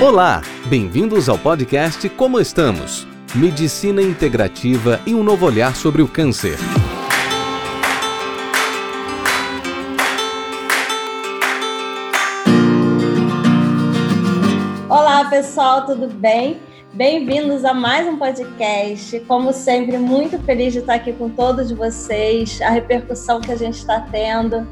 Olá, bem-vindos ao podcast Como Estamos? Medicina integrativa e um novo olhar sobre o câncer. Olá, pessoal, tudo bem? Bem-vindos a mais um podcast. Como sempre, muito feliz de estar aqui com todos vocês, a repercussão que a gente está tendo.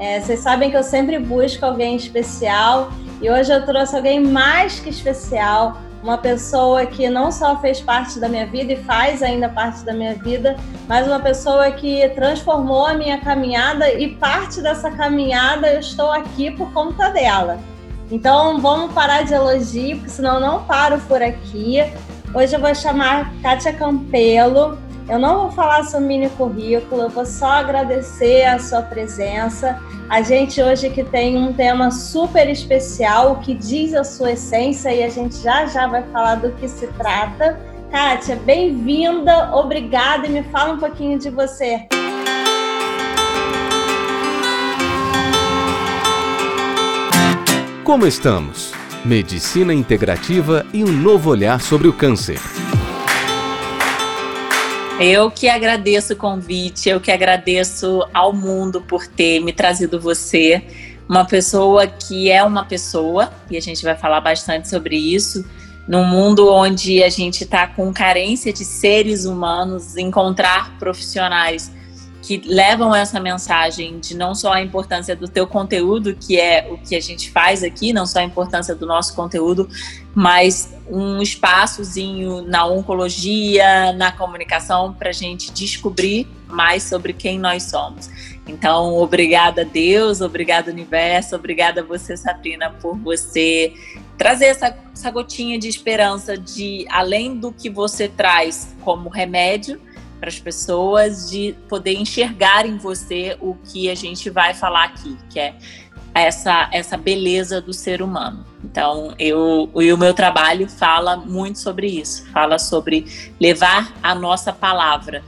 É, vocês sabem que eu sempre busco alguém especial e hoje eu trouxe alguém mais que especial, uma pessoa que não só fez parte da minha vida e faz ainda parte da minha vida, mas uma pessoa que transformou a minha caminhada e parte dessa caminhada eu estou aqui por conta dela. Então vamos parar de elogio, porque senão eu não paro por aqui. Hoje eu vou chamar Kátia Campelo. Eu não vou falar seu mini currículo, eu vou só agradecer a sua presença. A gente hoje que tem um tema super especial, o que diz a sua essência, e a gente já já vai falar do que se trata. Kátia, bem-vinda, obrigada e me fala um pouquinho de você. Como estamos? Medicina integrativa e um novo olhar sobre o câncer. Eu que agradeço o convite, eu que agradeço ao mundo por ter me trazido você, uma pessoa que é uma pessoa, e a gente vai falar bastante sobre isso, num mundo onde a gente está com carência de seres humanos, encontrar profissionais que levam essa mensagem de não só a importância do teu conteúdo, que é o que a gente faz aqui, não só a importância do nosso conteúdo, mas um espaçozinho na oncologia, na comunicação, para a gente descobrir mais sobre quem nós somos. Então, obrigada Deus, obrigada universo, obrigada você, Sabrina, por você trazer essa, essa gotinha de esperança de, além do que você traz como remédio, para as pessoas de poder enxergar em você o que a gente vai falar aqui, que é essa, essa beleza do ser humano. Então, eu, e o meu trabalho fala muito sobre isso, fala sobre levar a nossa palavra.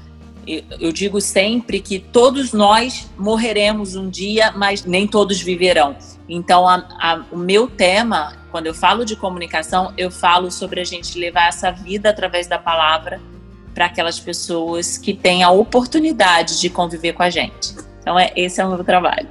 Eu, digo sempre que todos nós morreremos um dia, mas nem todos viverão. Então, a, a, o meu tema, quando eu falo de comunicação, eu falo sobre a gente levar essa vida através da palavra para aquelas pessoas que têm a oportunidade de conviver com a gente. Então, é, esse é o meu trabalho.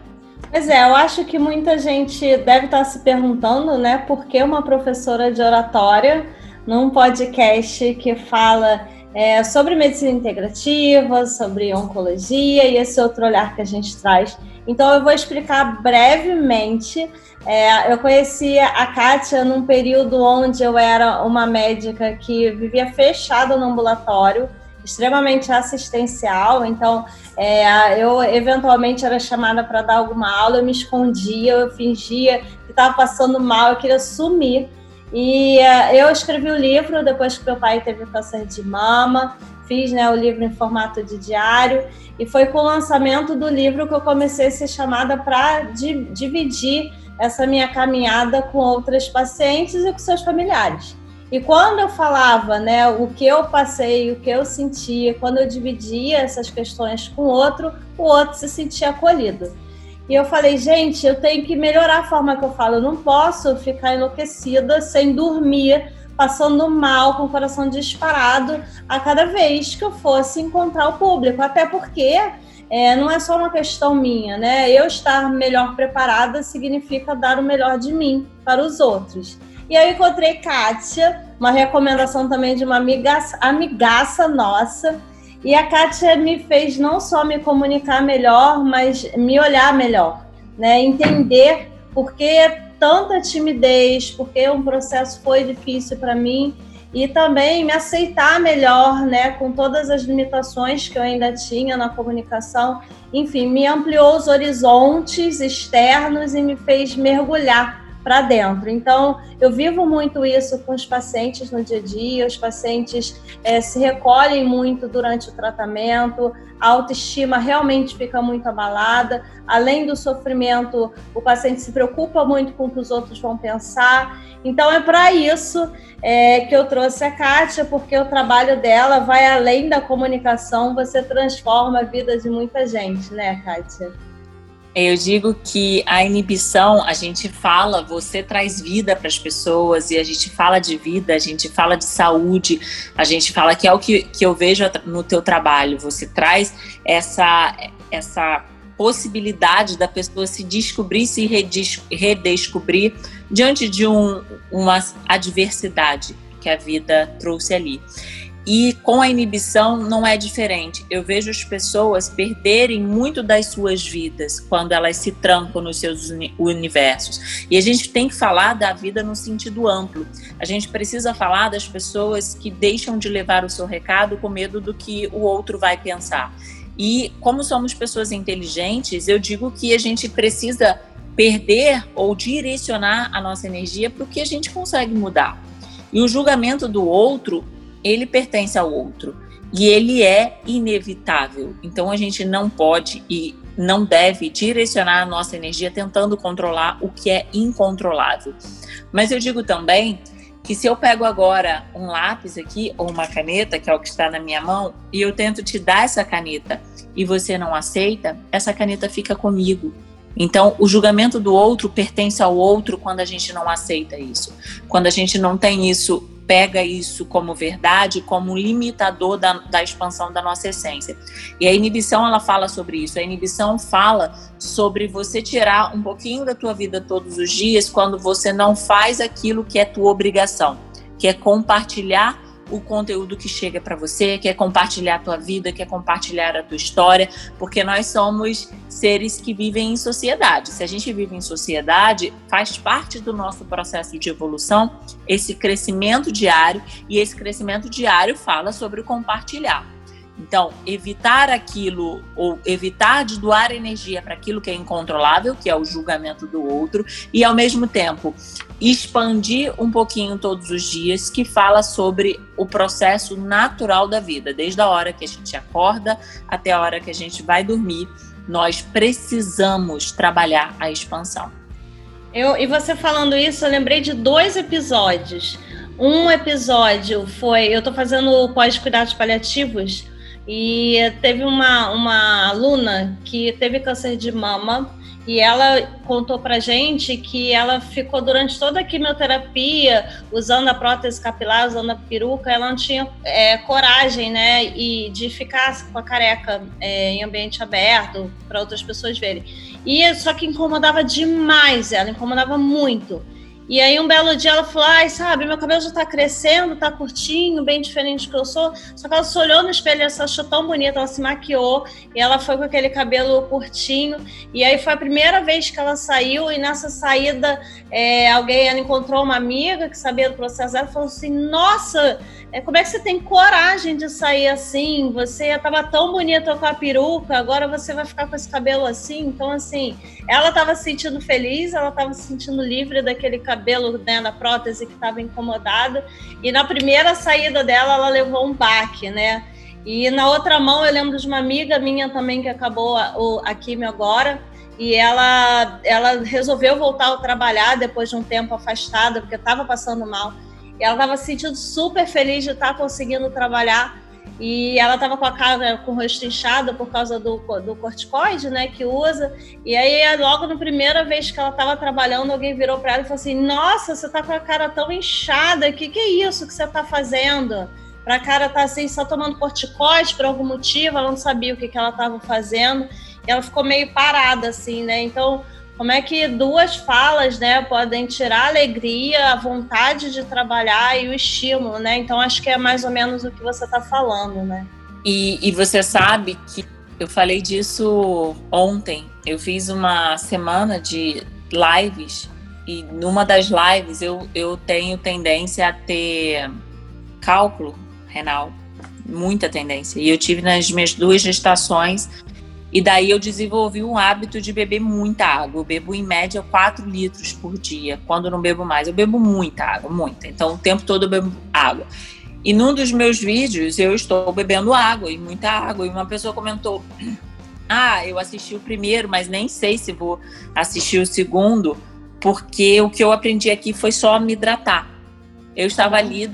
Pois é, eu acho que muita gente deve estar se perguntando, né, por que uma professora de oratória num podcast que fala é, sobre medicina integrativa, sobre oncologia e esse outro olhar que a gente traz. Então, eu vou explicar brevemente. É, eu conheci a Kátia num período onde eu era uma médica que vivia fechada no ambulatório, extremamente assistencial. Então, é, eu eventualmente era chamada para dar alguma aula, eu me escondia, eu fingia que estava passando mal, eu queria sumir. E uh, eu escrevi o livro depois que meu pai teve câncer de mama, fiz né, o livro em formato de diário, e foi com o lançamento do livro que eu comecei a ser chamada para di dividir essa minha caminhada com outras pacientes e com seus familiares. E quando eu falava né, o que eu passei, o que eu sentia, quando eu dividia essas questões com o outro, o outro se sentia acolhido. E eu falei, gente, eu tenho que melhorar a forma que eu falo. Eu não posso ficar enlouquecida sem dormir, passando mal, com o coração disparado a cada vez que eu fosse encontrar o público. Até porque é, não é só uma questão minha, né? Eu estar melhor preparada significa dar o melhor de mim para os outros. E aí eu encontrei Kátia, uma recomendação também de uma amigaça, amigaça nossa, e a Kátia me fez não só me comunicar melhor, mas me olhar melhor, né? Entender por que tanta timidez, por que um processo foi difícil para mim e também me aceitar melhor, né, com todas as limitações que eu ainda tinha na comunicação. Enfim, me ampliou os horizontes externos e me fez mergulhar para dentro. Então, eu vivo muito isso com os pacientes no dia a dia, os pacientes é, se recolhem muito durante o tratamento, a autoestima realmente fica muito abalada. Além do sofrimento, o paciente se preocupa muito com o que os outros vão pensar. Então, é para isso é, que eu trouxe a Kátia, porque o trabalho dela vai além da comunicação, você transforma a vida de muita gente, né, Kátia? Eu digo que a inibição, a gente fala, você traz vida para as pessoas e a gente fala de vida, a gente fala de saúde, a gente fala que é o que, que eu vejo no teu trabalho. Você traz essa, essa possibilidade da pessoa se descobrir, se redescobrir diante de um, uma adversidade que a vida trouxe ali. E com a inibição não é diferente. Eu vejo as pessoas perderem muito das suas vidas quando elas se trancam nos seus universos. E a gente tem que falar da vida no sentido amplo. A gente precisa falar das pessoas que deixam de levar o seu recado com medo do que o outro vai pensar. E como somos pessoas inteligentes, eu digo que a gente precisa perder ou direcionar a nossa energia para o que a gente consegue mudar. E o julgamento do outro ele pertence ao outro e ele é inevitável. Então a gente não pode e não deve direcionar a nossa energia tentando controlar o que é incontrolável. Mas eu digo também que se eu pego agora um lápis aqui ou uma caneta, que é o que está na minha mão, e eu tento te dar essa caneta e você não aceita, essa caneta fica comigo. Então, o julgamento do outro pertence ao outro quando a gente não aceita isso. Quando a gente não tem isso pega isso como verdade, como limitador da, da expansão da nossa essência. E a inibição, ela fala sobre isso. A inibição fala sobre você tirar um pouquinho da tua vida todos os dias quando você não faz aquilo que é tua obrigação, que é compartilhar o conteúdo que chega para você, quer compartilhar a tua vida, quer compartilhar a tua história, porque nós somos seres que vivem em sociedade. Se a gente vive em sociedade, faz parte do nosso processo de evolução esse crescimento diário, e esse crescimento diário fala sobre compartilhar. Então, evitar aquilo ou evitar de doar energia para aquilo que é incontrolável, que é o julgamento do outro, e ao mesmo tempo expandir um pouquinho todos os dias, que fala sobre o processo natural da vida, desde a hora que a gente acorda até a hora que a gente vai dormir. Nós precisamos trabalhar a expansão. Eu, e você falando isso, eu lembrei de dois episódios. Um episódio foi. Eu estou fazendo pós-cuidados paliativos e teve uma, uma aluna que teve câncer de mama e ela contou pra gente que ela ficou durante toda a quimioterapia usando a prótese capilar, usando a peruca, ela não tinha é, coragem, né, e de ficar com a careca é, em ambiente aberto para outras pessoas verem. E só que incomodava demais ela, incomodava muito. E aí um belo dia ela falou, ai, sabe, meu cabelo já tá crescendo, tá curtinho, bem diferente do que eu sou. Só que ela se olhou no espelho e se achou tão bonita, ela se maquiou e ela foi com aquele cabelo curtinho. E aí foi a primeira vez que ela saiu e nessa saída é, alguém, ela encontrou uma amiga que sabia do processo dela e falou assim, nossa, é, como é que você tem coragem de sair assim? Você estava tão bonita com a peruca, agora você vai ficar com esse cabelo assim? Então, assim, ela estava se sentindo feliz, ela estava se sentindo livre daquele cabelo né, da prótese que estava incomodada. E na primeira saída dela, ela levou um baque, né? E na outra mão, eu lembro de uma amiga minha também que acabou a, a químio agora. E ela, ela resolveu voltar a trabalhar depois de um tempo afastada, porque estava passando mal. Ela estava se sentindo super feliz de estar tá conseguindo trabalhar. E ela estava com a cara com o rosto inchado por causa do, do corticoide, né, que usa. E aí, logo na primeira vez que ela estava trabalhando, alguém virou para ela e falou assim: Nossa, você está com a cara tão inchada, o que, que é isso que você está fazendo? Para a cara estar tá assim, só tomando corticoide por algum motivo, ela não sabia o que, que ela estava fazendo. E ela ficou meio parada, assim, né? Então, como é que duas falas, né, podem tirar a alegria, a vontade de trabalhar e o estímulo, né? Então acho que é mais ou menos o que você está falando, né? E, e você sabe que eu falei disso ontem. Eu fiz uma semana de lives e numa das lives eu, eu tenho tendência a ter cálculo renal, muita tendência. E eu tive nas minhas duas gestações e daí eu desenvolvi um hábito de beber muita água. Eu bebo em média 4 litros por dia. Quando não bebo mais, eu bebo muita água, muita. Então o tempo todo eu bebo água. E num dos meus vídeos eu estou bebendo água e muita água. E uma pessoa comentou: Ah, eu assisti o primeiro, mas nem sei se vou assistir o segundo, porque o que eu aprendi aqui foi só me hidratar. Eu estava ali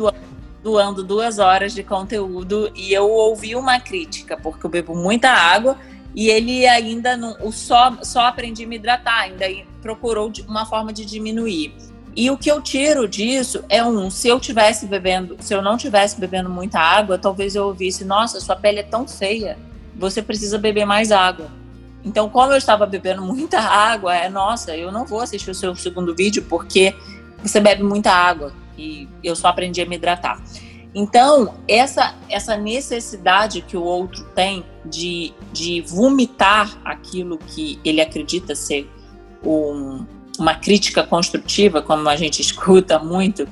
doando duas horas de conteúdo e eu ouvi uma crítica, porque eu bebo muita água e ele ainda não, o só, só aprendi a me hidratar, ainda procurou uma forma de diminuir. E o que eu tiro disso é um, se eu tivesse bebendo, se eu não tivesse bebendo muita água, talvez eu ouvisse, nossa, sua pele é tão feia, você precisa beber mais água. Então, como eu estava bebendo muita água, é nossa, eu não vou assistir o seu segundo vídeo porque você bebe muita água e eu só aprendi a me hidratar. Então, essa, essa necessidade que o outro tem de, de vomitar aquilo que ele acredita ser um, uma crítica construtiva, como a gente escuta muito,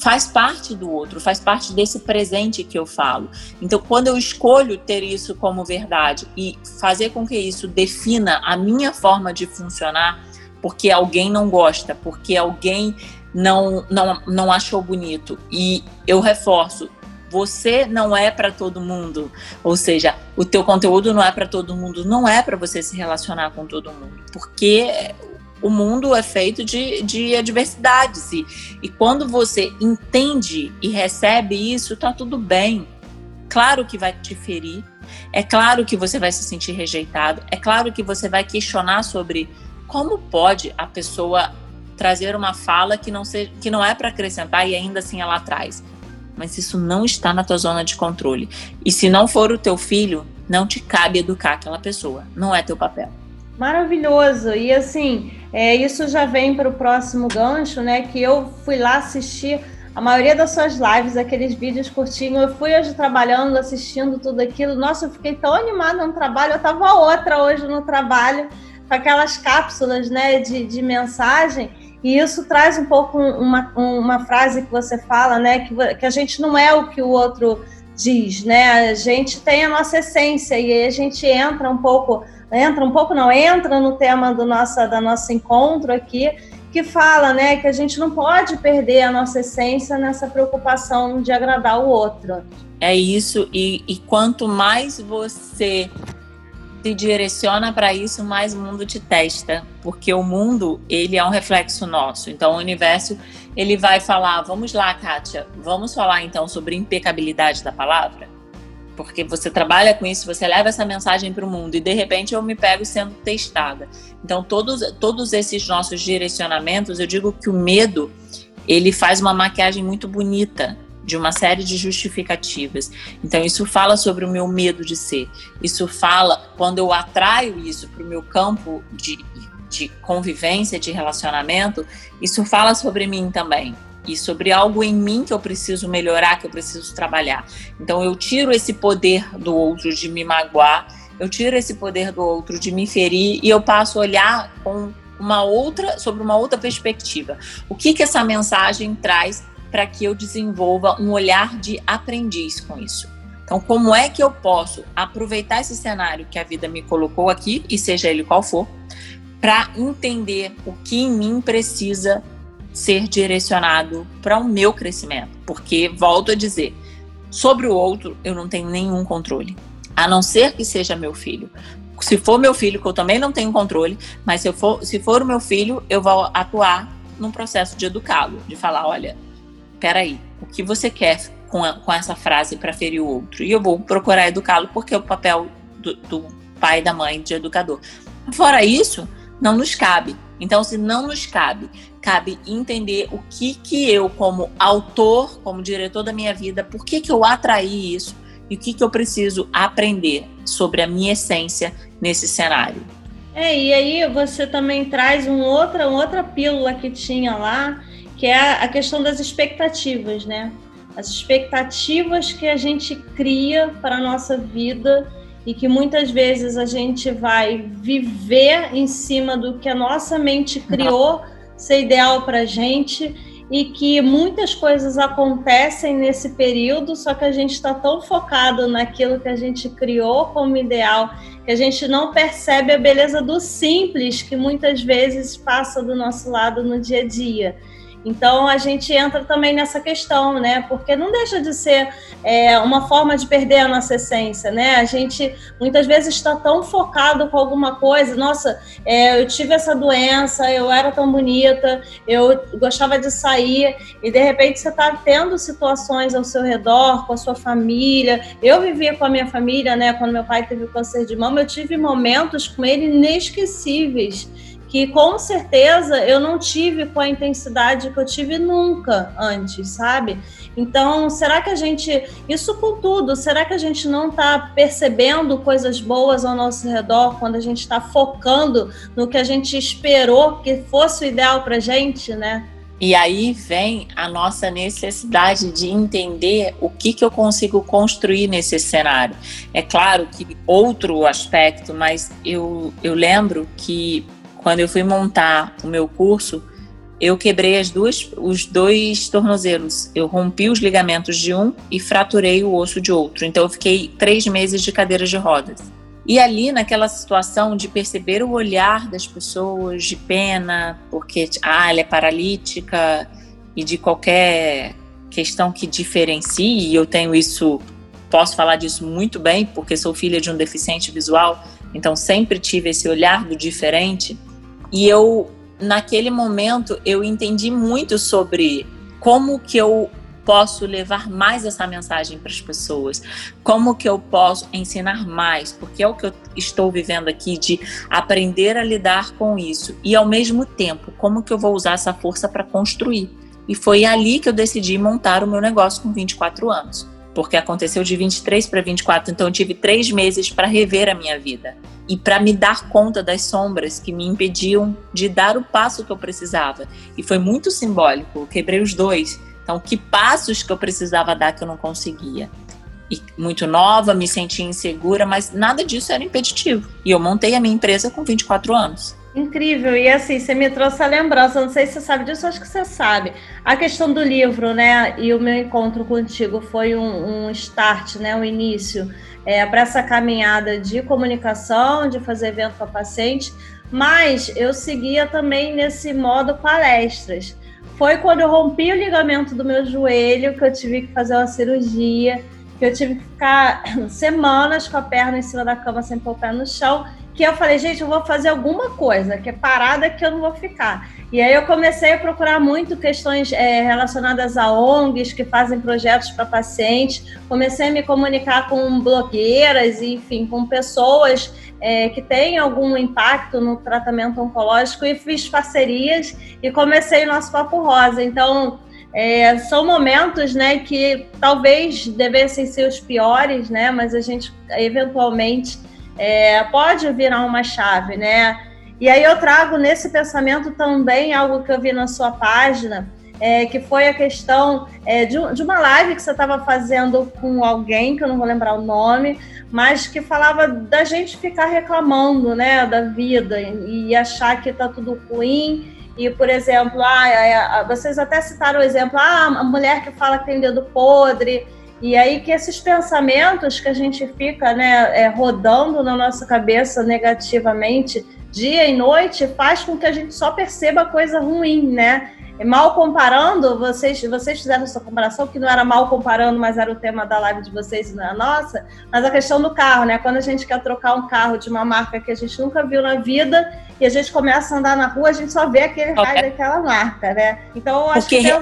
faz parte do outro, faz parte desse presente que eu falo. Então, quando eu escolho ter isso como verdade e fazer com que isso defina a minha forma de funcionar, porque alguém não gosta, porque alguém não, não, não achou bonito. E eu reforço, você não é para todo mundo. Ou seja, o teu conteúdo não é para todo mundo, não é para você se relacionar com todo mundo, porque o mundo é feito de, de adversidades e, e quando você entende e recebe isso, tá tudo bem. Claro que vai te ferir, é claro que você vai se sentir rejeitado, é claro que você vai questionar sobre como pode a pessoa trazer uma fala que não, seja, que não é para acrescentar e ainda assim ela traz. Mas isso não está na tua zona de controle. E se não for o teu filho, não te cabe educar aquela pessoa. Não é teu papel. Maravilhoso. E assim, é, isso já vem para o próximo gancho, né? Que eu fui lá assistir a maioria das suas lives, aqueles vídeos curtinhos. Eu fui hoje trabalhando, assistindo tudo aquilo. Nossa, eu fiquei tão animada no trabalho. Eu tava outra hoje no trabalho, com aquelas cápsulas, né, de, de mensagem. E isso traz um pouco uma, uma frase que você fala, né? Que, que a gente não é o que o outro diz, né? A gente tem a nossa essência e aí a gente entra um pouco, entra um pouco, não, entra no tema do nossa, da nosso encontro aqui, que fala, né, que a gente não pode perder a nossa essência nessa preocupação de agradar o outro. É isso, e, e quanto mais você direciona para isso, mais o mundo te testa, porque o mundo, ele é um reflexo nosso. Então o universo, ele vai falar, vamos lá, Kátia, vamos falar então sobre impecabilidade da palavra? Porque você trabalha com isso, você leva essa mensagem para o mundo e de repente eu me pego sendo testada. Então todos todos esses nossos direcionamentos, eu digo que o medo, ele faz uma maquiagem muito bonita de uma série de justificativas. Então, isso fala sobre o meu medo de ser. Isso fala, quando eu atraio isso para o meu campo de, de convivência, de relacionamento, isso fala sobre mim também. E sobre algo em mim que eu preciso melhorar, que eu preciso trabalhar. Então, eu tiro esse poder do outro de me magoar, eu tiro esse poder do outro de me ferir e eu passo a olhar com uma outra, sobre uma outra perspectiva. O que que essa mensagem traz para que eu desenvolva um olhar de aprendiz com isso. Então, como é que eu posso aproveitar esse cenário que a vida me colocou aqui, e seja ele qual for, para entender o que em mim precisa ser direcionado para o meu crescimento? Porque, volto a dizer, sobre o outro eu não tenho nenhum controle, a não ser que seja meu filho. Se for meu filho, que eu também não tenho controle, mas se, for, se for o meu filho, eu vou atuar num processo de educá-lo, de falar, olha, peraí, o que você quer com, a, com essa frase para ferir o outro? E eu vou procurar educá-lo porque é o papel do, do pai da mãe de educador. Fora isso, não nos cabe. Então, se não nos cabe, cabe entender o que que eu, como autor, como diretor da minha vida, por que que eu atraí isso e o que que eu preciso aprender sobre a minha essência nesse cenário. É, e aí você também traz um outra, uma outra pílula que tinha lá, que é a questão das expectativas, né? As expectativas que a gente cria para a nossa vida e que muitas vezes a gente vai viver em cima do que a nossa mente criou ser ideal para a gente e que muitas coisas acontecem nesse período, só que a gente está tão focado naquilo que a gente criou como ideal que a gente não percebe a beleza do simples que muitas vezes passa do nosso lado no dia a dia. Então a gente entra também nessa questão, né? Porque não deixa de ser é, uma forma de perder a nossa essência, né? A gente muitas vezes está tão focado com alguma coisa. Nossa, é, eu tive essa doença, eu era tão bonita, eu gostava de sair e de repente você está tendo situações ao seu redor, com a sua família. Eu vivia com a minha família, né? Quando meu pai teve câncer de mama, eu tive momentos com ele inesquecíveis que com certeza eu não tive com a intensidade que eu tive nunca antes, sabe? Então, será que a gente, isso com tudo, será que a gente não está percebendo coisas boas ao nosso redor quando a gente está focando no que a gente esperou que fosse o ideal para gente, né? E aí vem a nossa necessidade de entender o que, que eu consigo construir nesse cenário. É claro que outro aspecto, mas eu, eu lembro que quando eu fui montar o meu curso, eu quebrei as duas, os dois tornozelos. Eu rompi os ligamentos de um e fraturei o osso de outro. Então eu fiquei três meses de cadeira de rodas. E ali, naquela situação de perceber o olhar das pessoas de pena, porque ah, ela é paralítica e de qualquer questão que diferencie, e eu tenho isso, posso falar disso muito bem, porque sou filha de um deficiente visual, então sempre tive esse olhar do diferente. E eu, naquele momento, eu entendi muito sobre como que eu posso levar mais essa mensagem para as pessoas? Como que eu posso ensinar mais? Porque é o que eu estou vivendo aqui de aprender a lidar com isso e ao mesmo tempo, como que eu vou usar essa força para construir? E foi ali que eu decidi montar o meu negócio com 24 anos porque aconteceu de 23 para 24, então eu tive três meses para rever a minha vida e para me dar conta das sombras que me impediam de dar o passo que eu precisava. E foi muito simbólico, eu quebrei os dois. Então, que passos que eu precisava dar que eu não conseguia? E muito nova, me sentia insegura, mas nada disso era impeditivo. E eu montei a minha empresa com 24 anos. Incrível, e assim, você me trouxe a lembrança, não sei se você sabe disso, acho que você sabe. A questão do livro, né, e o meu encontro contigo foi um, um start, né, um início é, para essa caminhada de comunicação, de fazer evento para paciente, mas eu seguia também nesse modo palestras. Foi quando eu rompi o ligamento do meu joelho que eu tive que fazer uma cirurgia, que eu tive que ficar semanas com a perna em cima da cama sem pôr o pé no chão que eu falei, gente, eu vou fazer alguma coisa, que é parada que eu não vou ficar. E aí eu comecei a procurar muito questões é, relacionadas a ONGs que fazem projetos para pacientes. Comecei a me comunicar com blogueiras, enfim, com pessoas é, que têm algum impacto no tratamento oncológico e fiz parcerias e comecei o nosso Papo Rosa. Então, é, são momentos né, que talvez devessem ser os piores, né, mas a gente eventualmente é, pode virar uma chave, né? E aí eu trago nesse pensamento também algo que eu vi na sua página, é, que foi a questão é, de, de, uma live que você estava fazendo com alguém, que eu não vou lembrar o nome, mas que falava da gente ficar reclamando né, da vida e, e achar que está tudo ruim. E, por exemplo, ah, vocês até citaram o exemplo, ah, a mulher que fala que tem dedo podre, e aí que esses pensamentos que a gente fica né, é, rodando na nossa cabeça negativamente dia e noite faz com que a gente só perceba coisa ruim, né? Mal comparando, vocês, vocês fizeram essa comparação, que não era mal comparando, mas era o tema da live de vocês e não é nossa, mas a questão do carro, né? Quando a gente quer trocar um carro de uma marca que a gente nunca viu na vida e a gente começa a andar na rua, a gente só vê aquele raio daquela marca, né? Então, eu acho Porque que... Re...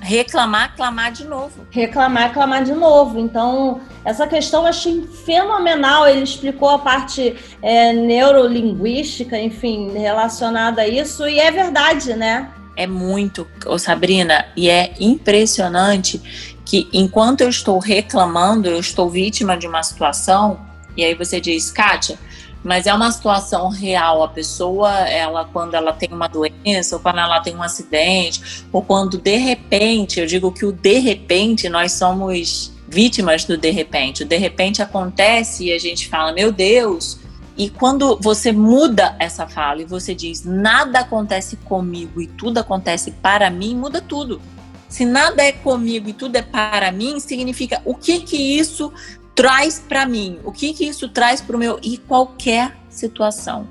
Reclamar, clamar de novo. Reclamar, clamar de novo. Então, essa questão eu achei fenomenal. Ele explicou a parte é, neurolinguística, enfim, relacionada a isso, e é verdade, né? É muito, oh Sabrina, e é impressionante que enquanto eu estou reclamando, eu estou vítima de uma situação, e aí você diz, Kátia, mas é uma situação real. A pessoa, ela quando ela tem uma doença, ou quando ela tem um acidente, ou quando de repente, eu digo que o de repente nós somos vítimas do de repente. O de repente acontece e a gente fala, meu Deus, e quando você muda essa fala e você diz nada acontece comigo e tudo acontece para mim, muda tudo. Se nada é comigo e tudo é para mim, significa o que que isso traz para mim? O que que isso traz para o meu e qualquer situação.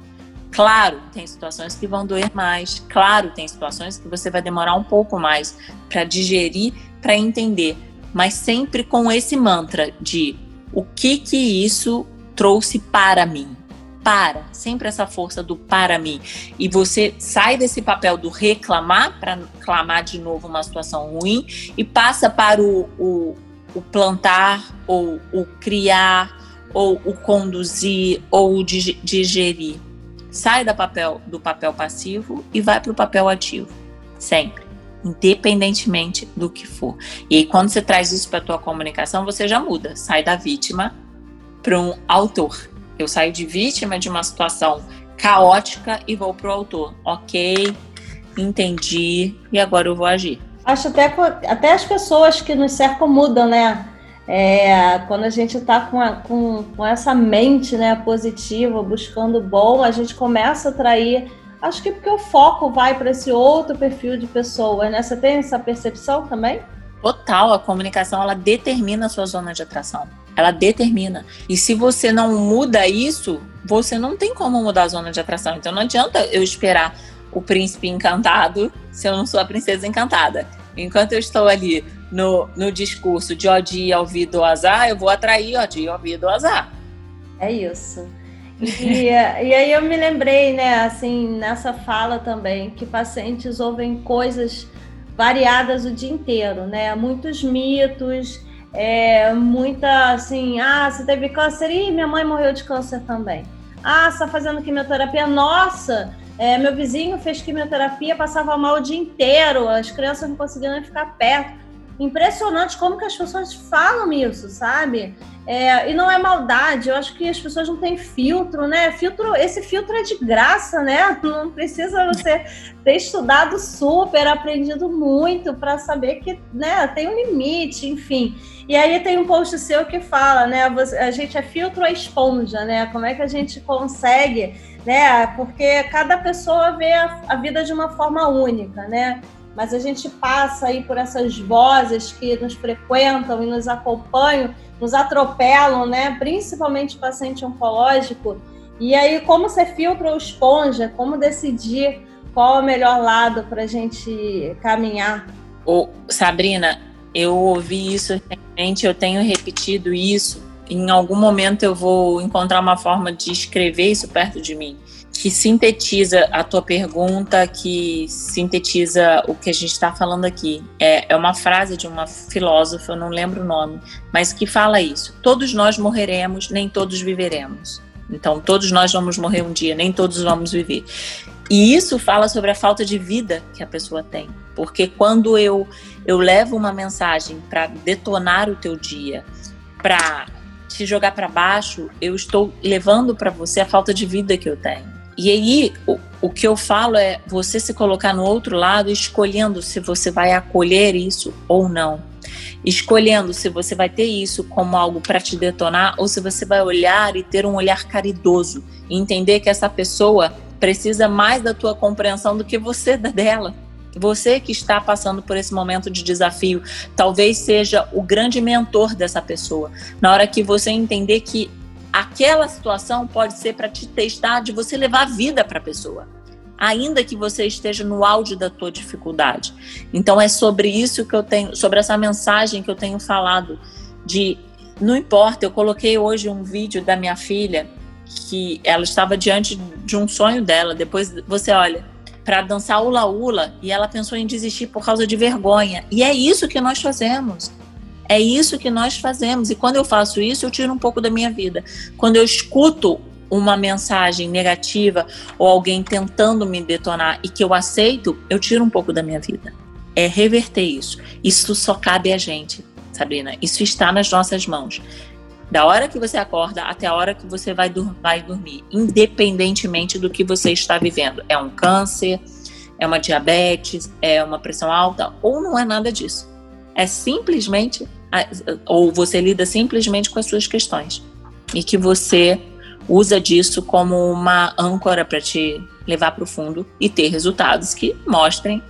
Claro, tem situações que vão doer mais. Claro, tem situações que você vai demorar um pouco mais para digerir, para entender. Mas sempre com esse mantra de o que que isso trouxe para mim. Para, sempre essa força do para mim. E você sai desse papel do reclamar para clamar de novo uma situação ruim e passa para o, o, o plantar ou o criar ou o conduzir ou o digerir. Sai da papel, do papel passivo e vai para o papel ativo. Sempre. Independentemente do que for. E aí, quando você traz isso para a tua comunicação, você já muda. Sai da vítima para um autor. Eu saio de vítima de uma situação caótica e vou para o autor. Ok, entendi e agora eu vou agir. Acho até, até as pessoas que nos cercam mudam, né? É, quando a gente está com, com, com, essa mente né, positiva, buscando bom, a gente começa a atrair. Acho que porque o foco vai para esse outro perfil de pessoa, né? Você tem essa percepção também? Total, a comunicação ela determina a sua zona de atração. Ela determina. E se você não muda isso, você não tem como mudar a zona de atração. Então não adianta eu esperar o príncipe encantado se eu não sou a princesa encantada. Enquanto eu estou ali no, no discurso de Odi ao do azar, eu vou atrair Odi ao do azar. É isso. E, e aí eu me lembrei, né, assim, nessa fala também, que pacientes ouvem coisas variadas o dia inteiro, né? Muitos mitos, é, muita assim, ah, você teve câncer? e minha mãe morreu de câncer também. Ah, você tá fazendo quimioterapia? Nossa, é, meu vizinho fez quimioterapia, passava mal o dia inteiro, as crianças não conseguiam ficar perto impressionante como que as pessoas falam isso, sabe? É, e não é maldade, eu acho que as pessoas não têm filtro, né? Filtro, esse filtro é de graça, né? Não precisa você ter estudado super, aprendido muito para saber que, né, tem um limite, enfim. E aí tem um post seu que fala, né? A gente é filtro ou esponja, né? Como é que a gente consegue, né? Porque cada pessoa vê a, a vida de uma forma única, né? mas a gente passa aí por essas vozes que nos frequentam e nos acompanham, nos atropelam, né? Principalmente o paciente oncológico. E aí, como você filtra ou esponja? Como decidir qual é o melhor lado para a gente caminhar? Ô, Sabrina, eu ouvi isso recentemente, eu tenho repetido isso. Em algum momento eu vou encontrar uma forma de escrever isso perto de mim que sintetiza a tua pergunta, que sintetiza o que a gente está falando aqui. É, é uma frase de uma filósofa, eu não lembro o nome, mas que fala isso. Todos nós morreremos, nem todos viveremos. Então, todos nós vamos morrer um dia, nem todos vamos viver. E isso fala sobre a falta de vida que a pessoa tem. Porque quando eu, eu levo uma mensagem para detonar o teu dia, para te jogar para baixo, eu estou levando para você a falta de vida que eu tenho. E aí, o, o que eu falo é você se colocar no outro lado, escolhendo se você vai acolher isso ou não. Escolhendo se você vai ter isso como algo para te detonar ou se você vai olhar e ter um olhar caridoso e entender que essa pessoa precisa mais da tua compreensão do que você da dela. Você que está passando por esse momento de desafio, talvez seja o grande mentor dessa pessoa. Na hora que você entender que aquela situação pode ser para te testar de você levar vida para a pessoa, ainda que você esteja no auge da tua dificuldade. Então é sobre isso que eu tenho, sobre essa mensagem que eu tenho falado de não importa, eu coloquei hoje um vídeo da minha filha que ela estava diante de um sonho dela. Depois você olha para dançar ula ula e ela pensou em desistir por causa de vergonha. E é isso que nós fazemos. É isso que nós fazemos. E quando eu faço isso, eu tiro um pouco da minha vida. Quando eu escuto uma mensagem negativa ou alguém tentando me detonar e que eu aceito, eu tiro um pouco da minha vida. É reverter isso. Isso só cabe a gente, Sabrina. Isso está nas nossas mãos. Da hora que você acorda até a hora que você vai, dur vai dormir, independentemente do que você está vivendo. É um câncer, é uma diabetes, é uma pressão alta ou não é nada disso. É simplesmente ou você lida simplesmente com as suas questões e que você usa disso como uma âncora para te levar para o fundo e ter resultados que mostrem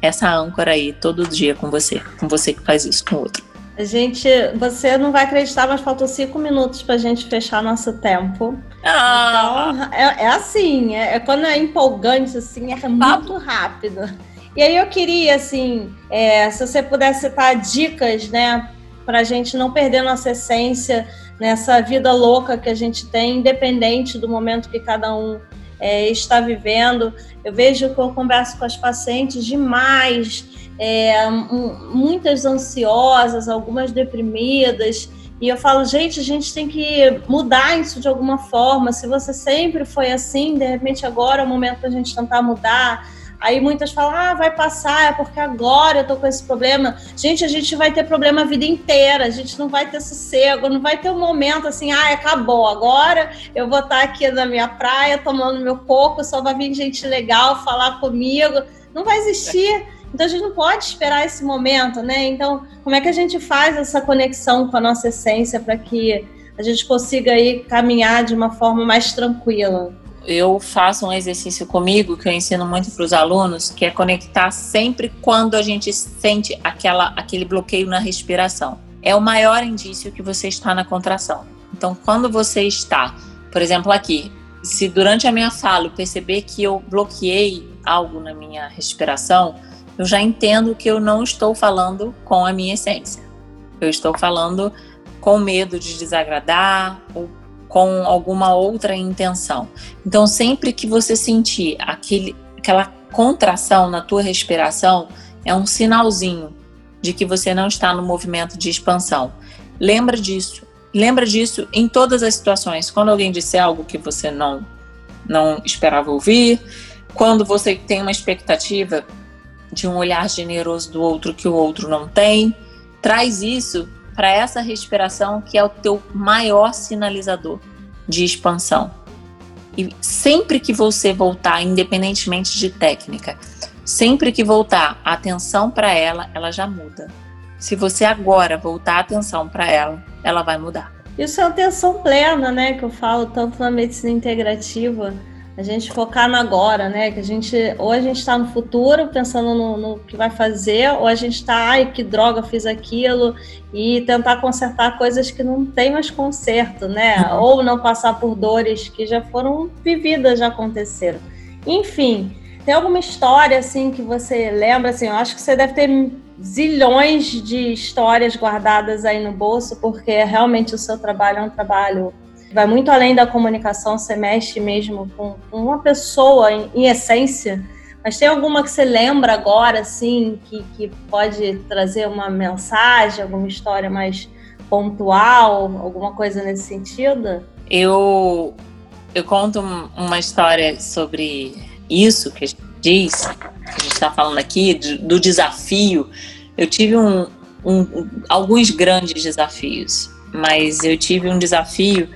essa âncora aí todo dia com você, com você que faz isso com o outro. A gente, você não vai acreditar, mas faltam cinco minutos para a gente fechar nosso tempo. Ah. Então, é, é assim, é, é, quando é empolgante, assim, é muito rápido. E aí eu queria, assim, é, se você pudesse citar dicas, né, para a gente não perder nossa essência nessa vida louca que a gente tem, independente do momento que cada um é, está vivendo. Eu vejo que eu converso com as pacientes demais, é, muitas ansiosas, algumas deprimidas. E eu falo, gente, a gente tem que mudar isso de alguma forma. Se você sempre foi assim, de repente agora é o momento da gente tentar mudar Aí muitas falam, ah, vai passar, é porque agora eu tô com esse problema. Gente, a gente vai ter problema a vida inteira, a gente não vai ter sossego, não vai ter um momento assim, ah, acabou, agora eu vou estar aqui na minha praia tomando meu coco, só vai vir gente legal falar comigo. Não vai existir. Então a gente não pode esperar esse momento, né? Então, como é que a gente faz essa conexão com a nossa essência para que a gente consiga aí caminhar de uma forma mais tranquila? eu faço um exercício comigo que eu ensino muito para os alunos, que é conectar sempre quando a gente sente aquela, aquele bloqueio na respiração. É o maior indício que você está na contração. Então, quando você está, por exemplo, aqui, se durante a minha fala eu perceber que eu bloqueei algo na minha respiração, eu já entendo que eu não estou falando com a minha essência. Eu estou falando com medo de desagradar ou com alguma outra intenção. Então, sempre que você sentir aquele, aquela contração na tua respiração, é um sinalzinho de que você não está no movimento de expansão. Lembra disso. Lembra disso em todas as situações. Quando alguém disser algo que você não não esperava ouvir, quando você tem uma expectativa de um olhar generoso do outro que o outro não tem, traz isso para essa respiração que é o teu maior sinalizador de expansão. E sempre que você voltar, independentemente de técnica, sempre que voltar a atenção para ela, ela já muda. Se você agora voltar a atenção para ela, ela vai mudar. Isso é atenção plena, né? Que eu falo tanto na medicina integrativa a gente focar no agora, né? Que a gente ou a gente está no futuro pensando no, no, que vai fazer, ou a gente está, ai, que droga, fiz aquilo e tentar consertar coisas que não tem mais conserto, né? Uhum. Ou não passar por dores que já foram vividas, já aconteceram. Enfim, tem alguma história assim que você lembra? Assim, eu acho que você deve ter zilhões de histórias guardadas aí no bolso, porque realmente o seu trabalho é um trabalho vai muito além da comunicação, você mexe mesmo com, uma pessoa em, em, essência. Mas tem alguma que você lembra agora, assim, que, que pode trazer uma mensagem, alguma história mais pontual, alguma coisa nesse sentido? Eu, eu conto uma história sobre isso que a gente diz, que a gente está falando aqui, do, desafio. Eu tive um, um, alguns grandes desafios, mas eu tive um desafio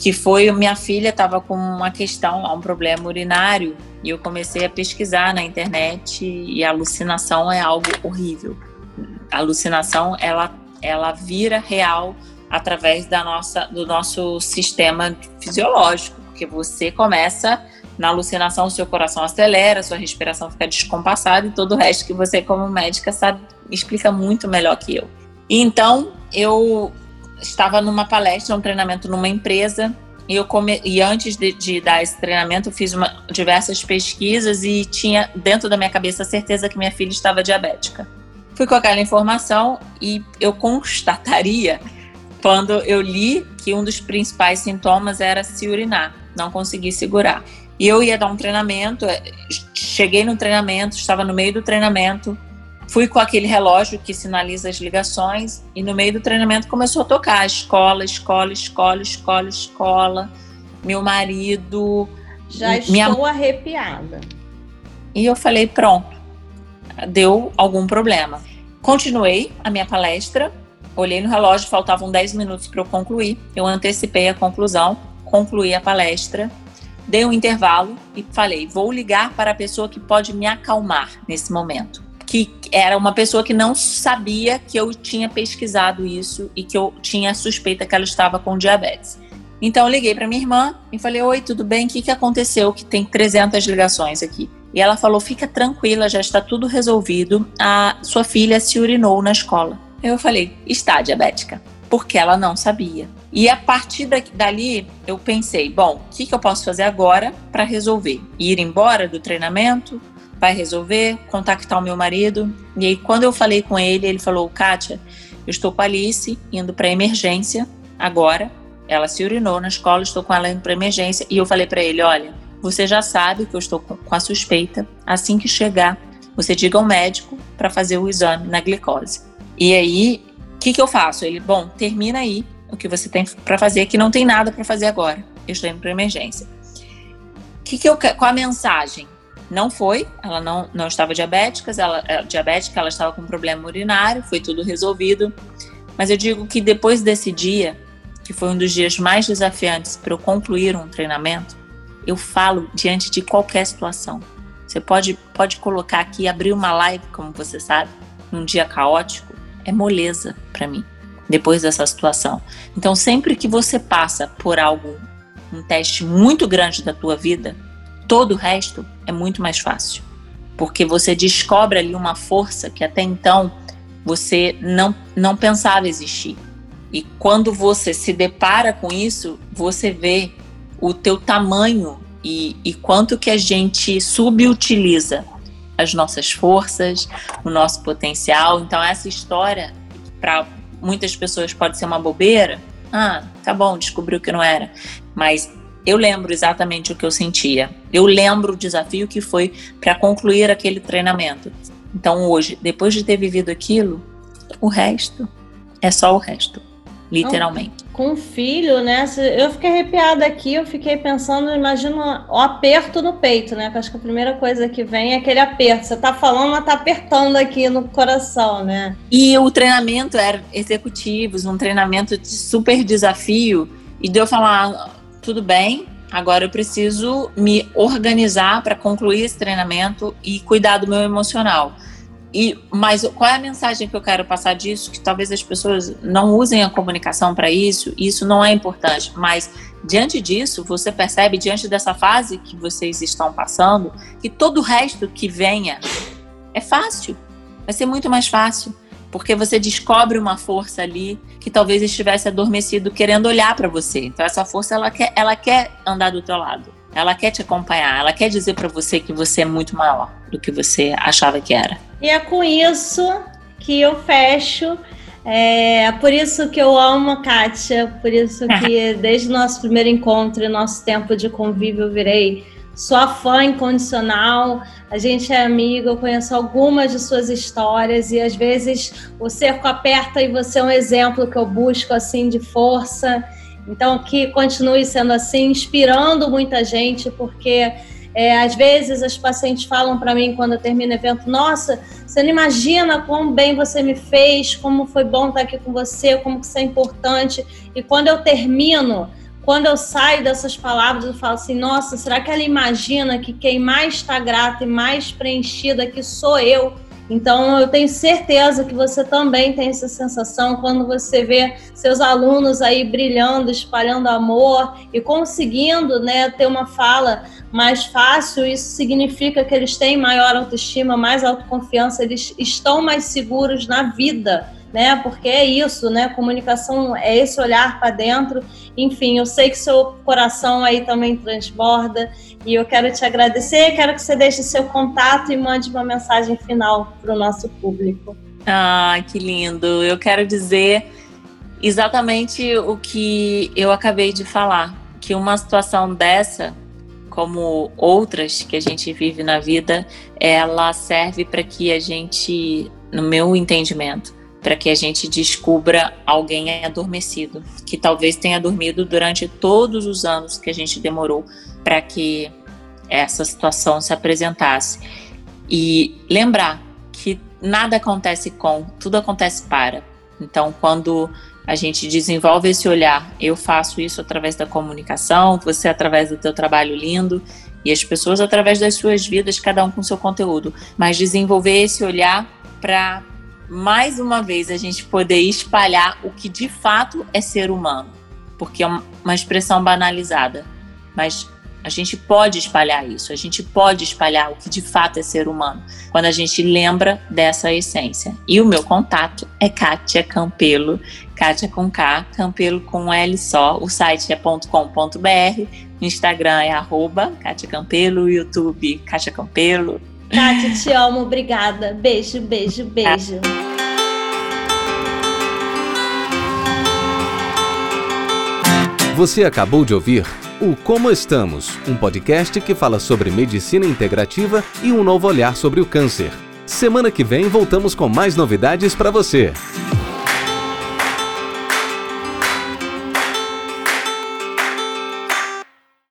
que foi minha filha estava com uma questão, um problema urinário, e eu comecei a pesquisar na internet e a alucinação é algo horrível. A alucinação ela ela vira real através da nossa do nosso sistema fisiológico, porque você começa na alucinação, seu coração acelera, sua respiração fica descompassada e todo o resto que você como médica sabe explica muito melhor que eu. Então, eu estava numa palestra, um treinamento numa empresa, e, eu come... e antes de, de dar esse treinamento, eu fiz uma, diversas pesquisas e tinha dentro da minha cabeça a certeza que minha filha estava diabética. Fui com aquela informação e eu constataria quando eu li que um dos principais sintomas era se urinar, não conseguir segurar. E eu ia dar um treinamento, cheguei no treinamento, estava no meio do treinamento, Fui com aquele relógio que sinaliza as ligações e no meio do treinamento começou a tocar escola, escola, escola, escola, escola. Meu marido. Já minha... estou arrepiada. E eu falei: pronto, deu algum problema. Continuei a minha palestra, olhei no relógio, faltavam 10 minutos para eu concluir. Eu antecipei a conclusão, concluí a palestra, dei um intervalo e falei: vou ligar para a pessoa que pode me acalmar nesse momento que era uma pessoa que não sabia que eu tinha pesquisado isso e que eu tinha suspeita que ela estava com diabetes. Então eu liguei para minha irmã e falei: "Oi, tudo bem? O que que aconteceu? Que tem 300 ligações aqui". E ela falou: "Fica tranquila, já está tudo resolvido. A sua filha se urinou na escola". Eu falei, está diabética, porque ela não sabia. E a partir dali, eu pensei, bom, o que, que eu posso fazer agora para resolver? Ir embora do treinamento? Vai resolver? Contactar o meu marido? E aí, quando eu falei com ele, ele falou, Kátia, eu estou com a Alice indo para emergência agora. Ela se urinou na escola, estou com ela indo para emergência. E eu falei para ele, olha, você já sabe que eu estou com a suspeita. Assim que chegar, você diga ao médico para fazer o exame na glicose. E aí, o que, que eu faço? Ele, bom, termina aí o que você tem para fazer, que não tem nada para fazer agora. Eu estou indo para emergência. Que que eu, qual a mensagem? Não foi, ela não, não estava diabética, ela, é, diabética, ela estava com problema urinário, foi tudo resolvido. Mas eu digo que depois desse dia, que foi um dos dias mais desafiantes para eu concluir um treinamento, eu falo diante de qualquer situação. Você pode, pode colocar aqui, abrir uma live, como você sabe, num dia caótico, é moleza para mim, depois dessa situação. Então, sempre que você passa por algo, um teste muito grande da tua vida, todo o resto é muito mais fácil. Porque você descobre ali uma força que até então você não, não pensava existir. E quando você se depara com isso, você vê o teu tamanho e, e quanto que a gente subutiliza as nossas forças, o nosso potencial. Então, essa história, para muitas pessoas pode ser uma bobeira. Ah, tá bom, descobriu que não era. Mas eu lembro exatamente o que eu sentia. Eu lembro o desafio que foi para concluir aquele treinamento. Então, hoje, depois de ter vivido aquilo, o resto é só o resto literalmente. Com filho, né? Eu fiquei arrepiada aqui, eu fiquei pensando, imagina o aperto no peito, né? Que acho que a primeira coisa que vem é aquele aperto. Você tá falando, mas tá apertando aqui no coração, né? E o treinamento era executivos, um treinamento de super desafio. E deu falar, tudo bem, agora eu preciso me organizar para concluir esse treinamento e cuidar do meu emocional. E, mas qual é a mensagem que eu quero passar disso? Que talvez as pessoas não usem a comunicação para isso, isso não é importante. Mas diante disso, você percebe, diante dessa fase que vocês estão passando, que todo o resto que venha é fácil. Vai ser muito mais fácil. Porque você descobre uma força ali que talvez estivesse adormecido querendo olhar para você. Então essa força ela quer, ela quer andar do teu lado. Ela quer te acompanhar, ela quer dizer para você que você é muito maior do que você achava que era. E é com isso que eu fecho. É por isso que eu amo a Kátia, por isso que desde o nosso primeiro encontro e nosso tempo de convívio eu virei sua fã incondicional. A gente é amiga, eu conheço algumas de suas histórias e às vezes o cerco aperta e você é um exemplo que eu busco assim de força. Então, que continue sendo assim, inspirando muita gente, porque é, às vezes as pacientes falam para mim quando eu termino o evento: Nossa, você não imagina como bem você me fez, como foi bom estar aqui com você, como que isso é importante. E quando eu termino, quando eu saio dessas palavras, eu falo assim: Nossa, será que ela imagina que quem mais está grata e mais preenchida aqui sou eu? Então, eu tenho certeza que você também tem essa sensação quando você vê seus alunos aí brilhando, espalhando amor e conseguindo né, ter uma fala mais fácil. Isso significa que eles têm maior autoestima, mais autoconfiança, eles estão mais seguros na vida né? Porque é isso, né? Comunicação é esse olhar para dentro. Enfim, eu sei que seu coração aí também transborda e eu quero te agradecer. Quero que você deixe seu contato e mande uma mensagem final para o nosso público. Ah, que lindo! Eu quero dizer exatamente o que eu acabei de falar, que uma situação dessa como outras que a gente vive na vida, ela serve para que a gente, no meu entendimento, para que a gente descubra alguém adormecido, que talvez tenha dormido durante todos os anos que a gente demorou para que essa situação se apresentasse. E lembrar que nada acontece com, tudo acontece para. Então, quando a gente desenvolve esse olhar, eu faço isso através da comunicação, você através do teu trabalho lindo e as pessoas através das suas vidas, cada um com seu conteúdo, mas desenvolver esse olhar para mais uma vez a gente poder espalhar o que de fato é ser humano, porque é uma expressão banalizada, mas A gente pode espalhar isso, a gente pode espalhar o que de fato é ser humano, quando a gente lembra dessa essência. E o meu contato é Kátia Campelo, Kátia com K, Campelo com L só. O site é .com.br, Instagram é arroba Kátia Campelo, YouTube Kátia Campelo. Kátia, te amo, obrigada. Beijo, beijo, beijo. Você acabou de ouvir o Como Estamos, um podcast que fala sobre medicina integrativa e um novo olhar sobre o câncer. Semana que vem voltamos com mais novidades para você.